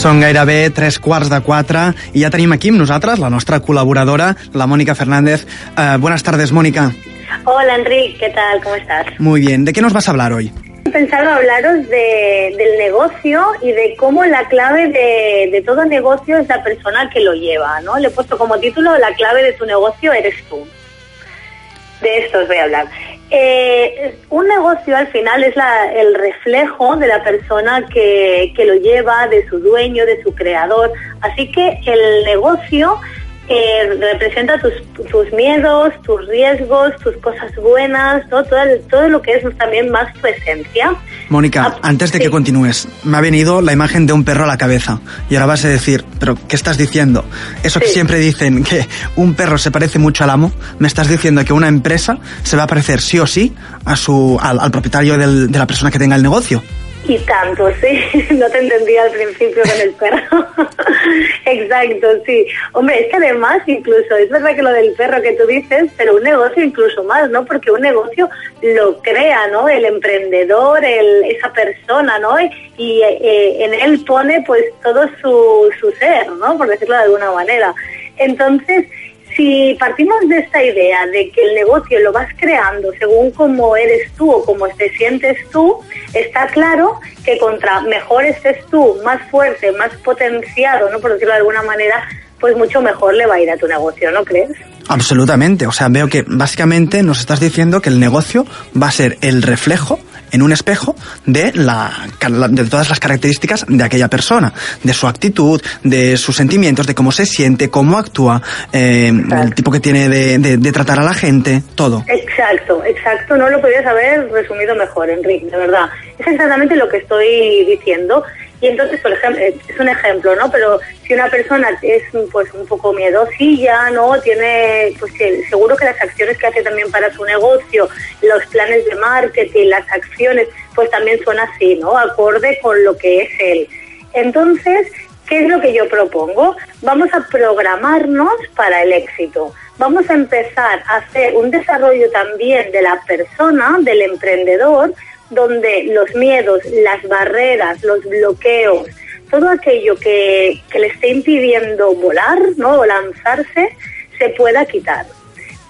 Són gairebé tres quarts de quatre i ja tenim aquí amb nosaltres la nostra col·laboradora, la Mónica Fernández. Uh, buenas tardes, Mónica. Hola, Enrique, ¿qué tal? ¿Cómo estás? Muy bien. ¿De qué nos vas a hablar hoy? He pensado hablaros de, del negocio y de cómo la clave de, de todo negocio es la persona que lo lleva, ¿no? Le he puesto como título La clave de tu negocio eres tú. De esto os voy a hablar. Eh, un negocio al final es la, el reflejo de la persona que, que lo lleva, de su dueño, de su creador. Así que el negocio representa tus, tus miedos, tus riesgos, tus cosas buenas, ¿no? todo, todo lo que es también más tu esencia. Mónica, Ah, antes de sí. que continúes, me ha venido la imagen de un perro a la cabeza. Y ahora vas a decir, ¿pero qué estás diciendo? Eso que siempre dicen, que un perro se parece mucho al amo, me estás diciendo que una empresa se va a parecer sí o sí a su, al, al propietario del- de la persona que tenga el negocio. Y tanto, sí. No te entendía al principio con el perro. Exacto, sí. Hombre, es que además incluso, es verdad que lo del perro que tú dices, pero un negocio incluso más, ¿no? Porque un negocio lo crea, ¿no? El emprendedor, el, esa persona, ¿no? Y, eh, en él pone pues todo su, su ser, ¿no? Por decirlo de alguna manera. Entonces, si partimos de esta idea de que el negocio lo vas creando según cómo eres tú o cómo te sientes tú, está claro que contra mejor estés tú, más fuerte, más potenciado, ¿no? por decirlo de alguna manera, pues mucho mejor le va a ir a tu negocio, ¿no crees? Absolutamente. O sea, veo que básicamente nos estás diciendo que el negocio va a ser el reflejo en un espejo de, la, de todas las características de aquella persona, de su actitud, de sus sentimientos, de cómo se siente, cómo actúa, eh, el tipo que tiene de, de- de tratar a la gente, todo. Exacto, exacto, no lo podías haber resumido mejor, Enrique, de verdad. Es exactamente lo que estoy diciendo. Y entonces, por ejemplo, eh, es un ejemplo, ¿no? Pero si una persona es pues un poco miedosilla, ¿no? Tiene, pues seguro que las acciones que hace también para su negocio, los planes de marketing, las acciones, pues también son así, ¿no? Acorde con lo que es él. Entonces, ¿qué es lo que yo propongo? Vamos a programarnos para el éxito. Vamos a empezar a hacer un desarrollo también de la persona, del emprendedor, donde los miedos, las barreras, los bloqueos, todo aquello que, que le esté impidiendo volar ¿no? o lanzarse, se pueda quitar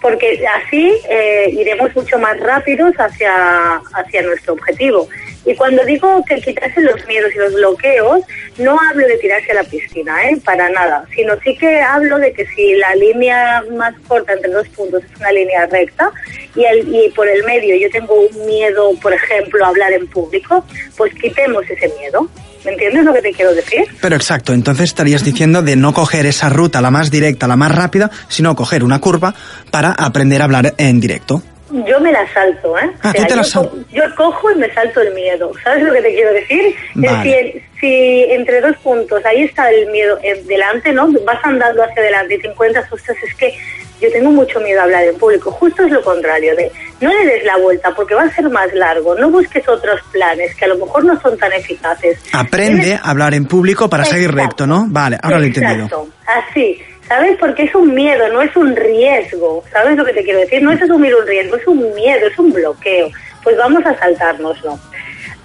porque así eh, iremos mucho más rápidos hacia, hacia nuestro objetivo. Y cuando digo que quitarse los miedos y los bloqueos, no hablo de tirarse a la piscina, ¿eh? para nada, sino sí que hablo de que si la línea más corta entre dos puntos es una línea recta y, el, y por el medio yo tengo un miedo, por ejemplo, a hablar en público, pues quitemos ese miedo. ¿Me entiendes lo que te quiero decir? Pero exacto, entonces estarías diciendo de no coger esa ruta, la más directa, la más rápida, sino coger una curva para aprender a hablar en directo. Yo me la salto, ¿eh? Ah, tú te la yo, co- yo cojo y me salto el miedo. ¿Sabes lo que te quiero decir? Vale. Es decir, si entre dos puntos ahí está el miedo eh, delante, ¿no? Vas andando hacia adelante y te encuentras, ostras, es que yo tengo mucho miedo a hablar en público. Justo es lo contrario, de no le des la vuelta porque va a ser más largo. No busques otros planes que a lo mejor no son tan eficaces. Aprende Tienes- a hablar en público para seguir recto, ¿no? Vale, ahora lo he entendido. Así. ¿Sabes? Porque es un miedo, no es un riesgo. ¿Sabes lo que te quiero decir? No es asumir un riesgo, es un miedo, es un bloqueo. Pues vamos a saltárnoslo.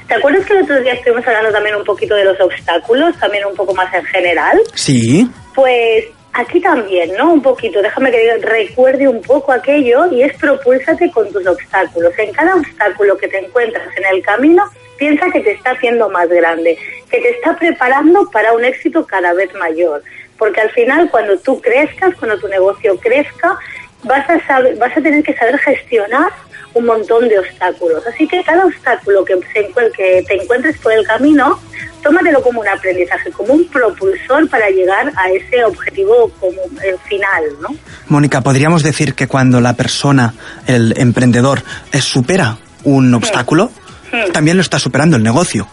¿Te acuerdas que el otro día estuvimos hablando también un poquito de los obstáculos, también un poco más en general? Sí, Pues aquí también, ¿no? Un poquito, déjame que diga- recuerde un poco aquello y es propúlsate con tus obstáculos. En cada obstáculo que te encuentras en el camino, piensa que te está haciendo más grande, que te está preparando para un éxito cada vez mayor. Porque al final, cuando tú crezcas, cuando tu negocio crezca, vas a, saber, vas a tener que saber gestionar un montón de obstáculos. Así que cada obstáculo que, se que te encuentres por el camino, tómatelo como un aprendizaje, como un propulsor para llegar a ese objetivo como el final, ¿no? Mónica, podríamos decir que cuando la persona, el emprendedor, eh, supera un obstáculo, también lo está superando el negocio.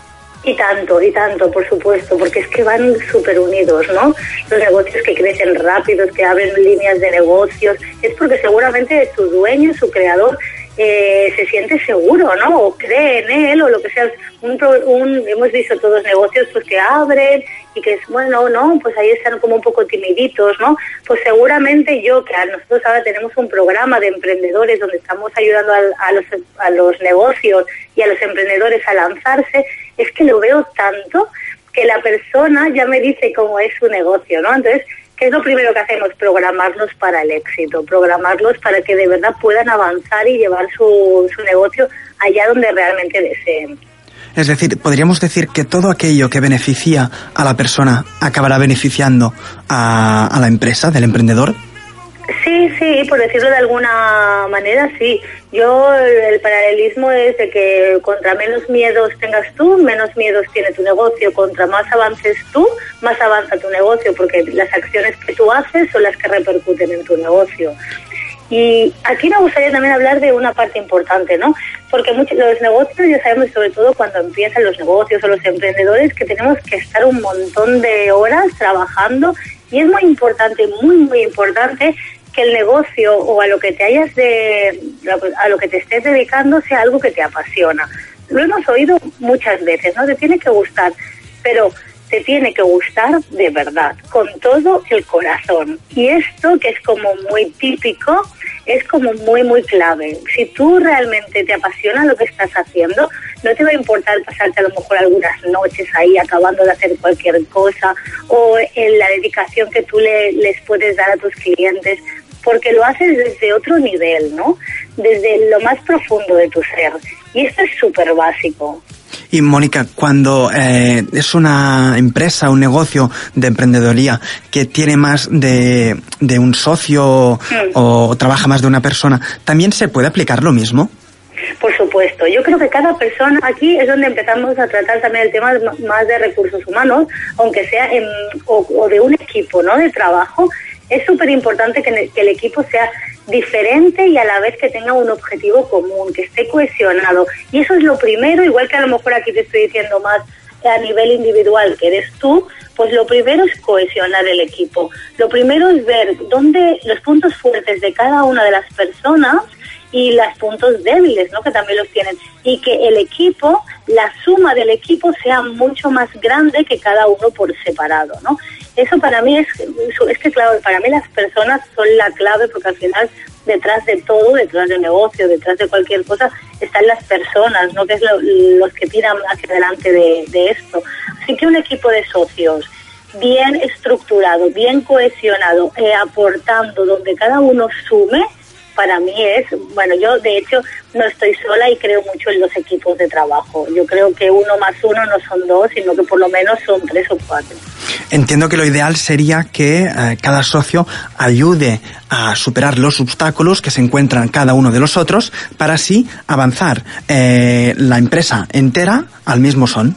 Y tanto, y tanto, por supuesto, porque es que van súper unidos, ¿no? Los negocios que crecen rápidos, que abren líneas de negocios, es porque seguramente su dueño, su creador, eh, se siente seguro, ¿no? O cree en él, o lo que sea. Un, un- hemos visto todos negocios pues que abren y que es, bueno, no, pues ahí están como un poco timiditos, ¿no? Pues seguramente yo, que nosotros ahora tenemos un programa de emprendedores donde estamos ayudando a los negocios y a los emprendedores a lanzarse, es que lo veo tanto que la persona ya me dice cómo es su negocio, ¿no? Entonces, ¿qué es lo primero que hacemos? Programarlos para el éxito, programarlos para que de verdad puedan avanzar y llevar su, su negocio allá donde realmente deseen. Es decir, podríamos decir que todo aquello que beneficia a la persona acabará beneficiando a, a la empresa del emprendedor. Sí, sí, por decirlo de alguna manera, sí. Yo, el paralelismo es de que contra menos miedos tengas tú, menos miedos tiene tu negocio. Contra más avances tú, más avanza tu negocio, porque las acciones que tú haces son las que repercuten en tu negocio. Y aquí me gustaría también hablar de una parte importante, ¿no? Porque muchos, los negocios, ya sabemos, sobre todo cuando empiezan los negocios o los emprendedores, que tenemos que estar un montón de horas trabajando y es muy importante, muy, muy importante que el negocio o a lo que te hayas de, a lo que te estés dedicando sea algo que te apasiona. Lo hemos oído muchas veces, ¿no? Te tiene que gustar, pero te tiene que gustar de verdad, con todo el corazón. Y esto, que es como muy típico, es como muy, muy clave. Si tú realmente te apasiona lo que estás haciendo, no te va a importar pasarte a lo mejor algunas noches ahí acabando de hacer cualquier cosa o en la dedicación que tú le, les puedes dar a tus clientes porque lo haces desde otro nivel, ¿no? Desde lo más profundo de tu ser. Y esto es súper básico. Y Mónica, cuando eh, es una empresa, un negocio de emprendedoría que tiene más de, de un socio mm. o trabaja más de una persona, ¿también se puede aplicar lo mismo? Por supuesto, yo creo que cada persona, aquí es donde empezamos a tratar también el tema más de recursos humanos, aunque sea en, o, o de un equipo ¿no? de trabajo, es súper importante que, que el equipo sea diferente y a la vez que tenga un objetivo común, que esté cohesionado. Y eso es lo primero, igual que a lo mejor aquí te estoy diciendo más a nivel individual que eres tú, pues lo primero es cohesionar el equipo. Lo primero es ver dónde los puntos fuertes de cada una de las personas y los puntos débiles, ¿no? Que también los tienen. Y que el equipo, la suma del equipo sea mucho más grande que cada uno por separado, ¿no? Eso para mí es, es que claro, para mí las personas son la clave porque al final detrás de todo, detrás del negocio, detrás de cualquier cosa, están las personas, ¿no? Que es los que tiran hacia adelante de, de esto. Así que un equipo de socios bien estructurado, bien cohesionado, eh, aportando donde cada uno sume, para mí es, bueno, yo de hecho no estoy sola y creo mucho en los equipos de trabajo. Yo creo que uno más uno no son dos, sino que por lo menos son tres o cuatro. Entiendo que lo ideal sería que eh, cada socio ayude a superar los obstáculos que se encuentran cada uno de los otros para así avanzar eh, la empresa entera al mismo son.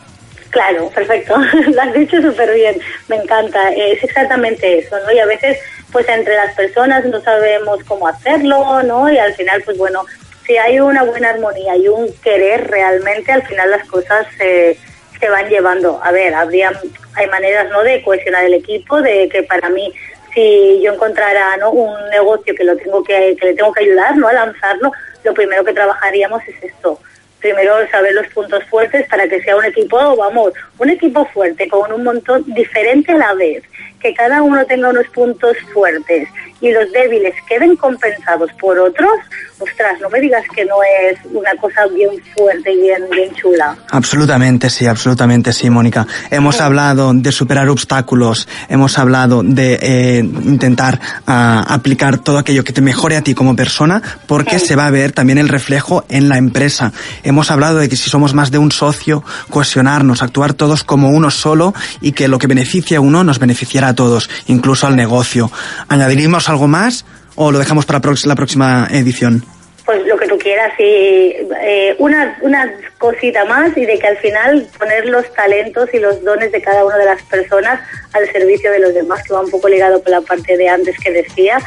Claro, perfecto. Lo has dicho súper bien. Me encanta. Es exactamente eso, ¿no? Y a veces pues entre las personas no sabemos cómo hacerlo, ¿no? Y al final, pues bueno, si hay una buena armonía y un querer realmente, al final las cosas se, se van llevando. A ver, habría, hay maneras, ¿no?, de cohesionar el equipo, de que para mí, si yo encontrara, ¿no?, un negocio que lo tengo que, que le tengo que ayudar, ¿no?, a lanzarlo, lo primero que trabajaríamos es esto, primero saber los puntos fuertes para que sea un equipo, vamos, un equipo fuerte, con un montón diferente a la vez, que cada uno tenga unos puntos fuertes y los débiles queden compensados por otros, ostras, no me digas que no es una cosa bien fuerte y bien, bien chula. Absolutamente sí, absolutamente sí, Mónica. Hemos hablado de superar obstáculos, hemos hablado de eh, intentar uh, aplicar todo aquello que te mejore a ti como persona, porque sí. se va a ver también el reflejo en la empresa. Hemos hablado de que si somos más de un socio, cohesionarnos, actuar todos como uno solo y que lo que beneficia a uno nos beneficiará a todos, incluso al negocio. ¿Añadiríamos algo más o lo dejamos para la próxima edición? Pues lo que tú quieras y eh, una, una cosita más y de que al final poner los talentos y los dones de cada una de las personas al servicio de los demás, que va un poco ligado con la parte de antes que decía,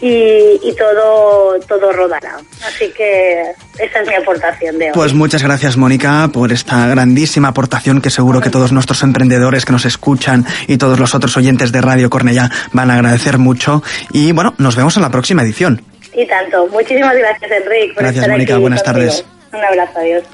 y, y, todo, todo rodará. Así que esa es mi aportación de hoy. Pues muchas gracias, Mónica, por esta grandísima aportación que seguro que todos nuestros emprendedores que nos escuchan y todos los otros oyentes de Radio Cornellá van a agradecer mucho. Y bueno, nos vemos en la próxima edición. Y tanto. Muchísimas gracias, Enrique. Por gracias, estar Mónica. Aquí Buenas contigo. tardes. Un abrazo. Adiós.